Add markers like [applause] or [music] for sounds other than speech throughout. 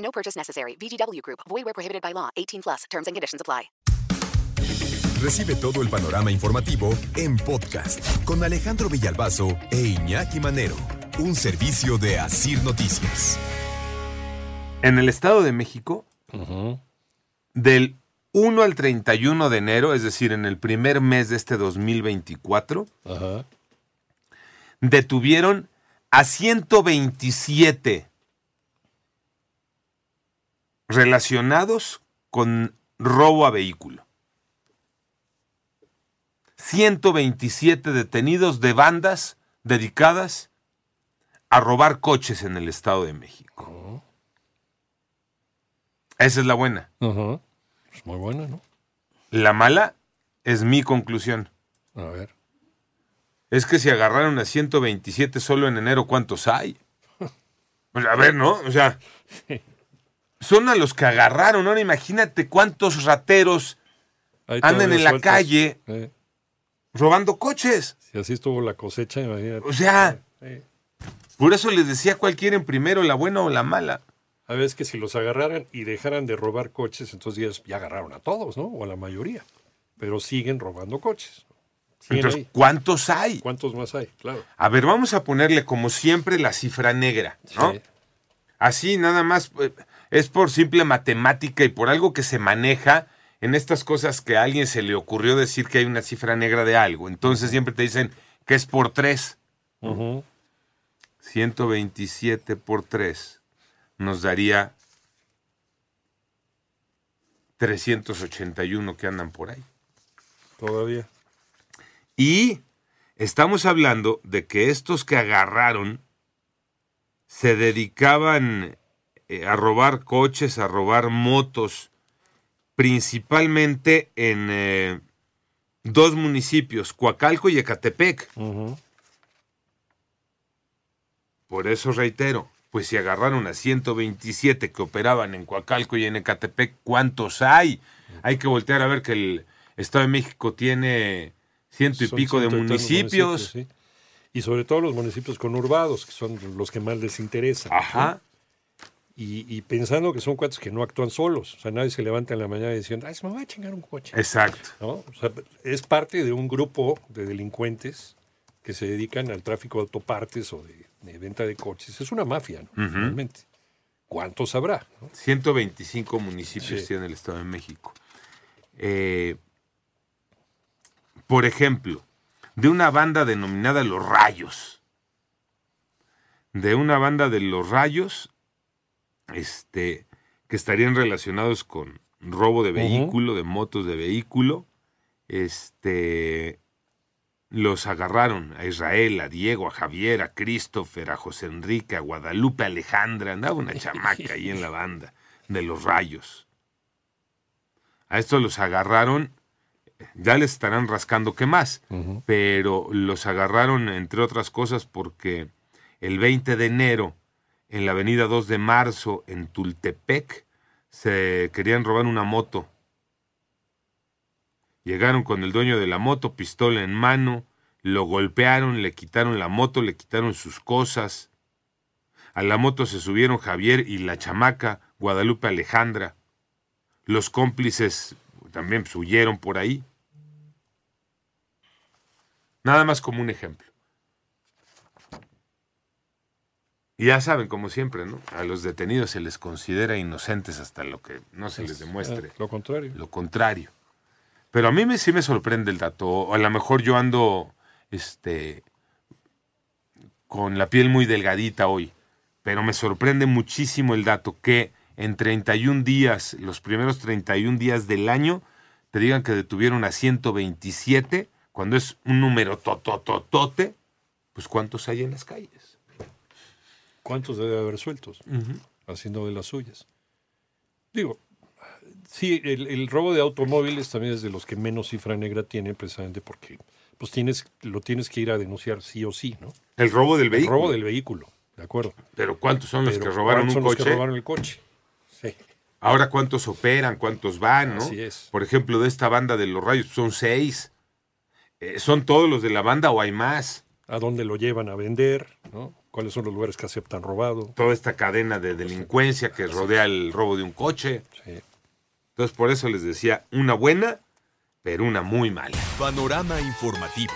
No purchase necessary. VGW Group. Void where prohibited by law. 18 plus. Terms and conditions apply. Recibe todo el panorama informativo en podcast con Alejandro Villalbazo e Iñaki Manero, un servicio de Asir Noticias. En el Estado de México, del 1 al 31 de enero, es decir, en el primer mes de este 2024, Ajá. detuvieron a 127 relacionados con robo a vehículo. 127 detenidos de bandas dedicadas a robar coches en el Estado de México. Esa es la buena. Es muy buena, ¿no? La mala es mi conclusión. A ver. Es que si agarraron a 127 solo en enero, ¿cuántos hay? [laughs] Pues a ver, ¿no? O sea, son a los que agarraron. Ahora imagínate cuántos rateros andan en la calle Eh, robando coches. si así estuvo la cosecha, imagínate. O sea, Eh, por eso les decía cuál quieren primero, la buena o la mala. A veces que si los agarraran y dejaran de robar coches, entonces ya, agarraron a todos, ¿no? O a la mayoría. Pero siguen robando coches. Siguen Entonces, ahí. ¿cuántos hay? ¿Cuántos más hay? Claro. A ver, vamos a ponerle como siempre la cifra negra, ¿no? Sí. Así nada más eh, es por simple matemática y por algo que se maneja en estas cosas que a alguien se le ocurrió decir que hay una cifra negra de algo. Entonces siempre te dicen que es por 3. Ujú. 127 por 3 nos daría 381 que andan por ahí. Todavía. Y estamos hablando de que estos que agarraron se dedicaban eh, a robar coches, a robar motos, principalmente en eh, dos municipios, Coacalco y Ecatepec. Por eso reitero, pues si agarraron a 127 que operaban en Coacalco y en Ecatepec, ¿cuántos hay? Hay que voltear a ver que el Estado de México tiene ciento y Son pico de ciento tantos municipios. sí. Y sobre todo los municipios conurbados, que son los que más les interesan. Ajá. Y, y pensando que son cuates que no actúan solos. O sea, nadie se levanta en la mañana diciendo, ay, se me va a chingar un coche. Exacto. ¿no? O sea, es parte de un grupo de delincuentes que se dedican al tráfico de autopartes o de, de venta de coches. Es una mafia, ¿no? Realmente. ¿Cuántos habrá? no? 125 municipios Sí. tiene el Estado de México. Eh, por ejemplo, de una banda denominada Los Rayos. De una banda de Los Rayos, este, que estarían relacionados con robo de vehículo, de motos de vehículo. Este, los agarraron a Israel, a Diego, a Javier, a Christopher, a José Enrique, a Guadalupe, a Alejandra. Andaba una chamaca ahí en la banda de los rayos. A estos los agarraron, ya les estarán rascando qué más, pero los agarraron entre otras cosas porque el 20 de enero en la avenida 2 de marzo en Tultepec se querían robar una moto. Llegaron con el dueño de la moto, pistola en mano, lo golpearon, le quitaron la moto, le quitaron sus cosas. A la moto se subieron Javier y la chamaca, Guadalupe Alejandra. Los cómplices también huyeron por ahí. Nada más como un ejemplo. Y ya saben, como siempre, ¿no? A los detenidos se les considera inocentes hasta lo que no se les demuestre Eh, Lo contrario. lo contrario. Pero a mí me, sí me sorprende el dato. O a lo mejor yo ando este, con la piel muy delgadita hoy. Pero me sorprende muchísimo el dato que en 31 días, los primeros 31 días del año, te digan que detuvieron a 127, cuando es un número totototote, pues ¿cuántos hay en las calles? ¿Cuántos debe haber sueltos? Haciendo de las suyas. Digo, sí, el, el robo de automóviles también es de los que menos cifra negra tiene, precisamente porque pues tienes, lo tienes que ir a denunciar sí o sí, ¿no? El robo del El vehículo. robo del vehículo, ¿de acuerdo? Pero ¿cuántos son los Pero que robaron ¿cuántos un son los que coche? robaron el coche? Sí. Ahora, ¿cuántos operan? ¿Cuántos van? ¿no? Así es. Por ejemplo, de esta banda de los rayos, son seis. Eh, ¿Son todos los de la banda o hay más? ¿A dónde lo llevan a vender? ¿no? ¿Cuáles son los lugares que aceptan robado? Toda esta cadena de delincuencia que rodea el robo de un coche. Sí. Entonces, por eso les decía, una buena, pero una muy mala. Panorama informativo.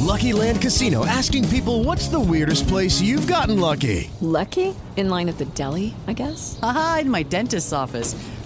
Lucky Land Casino asking people what's the weirdest place you've gotten lucky? Lucky? In line at the deli, I guess? Aha, in my dentist's office.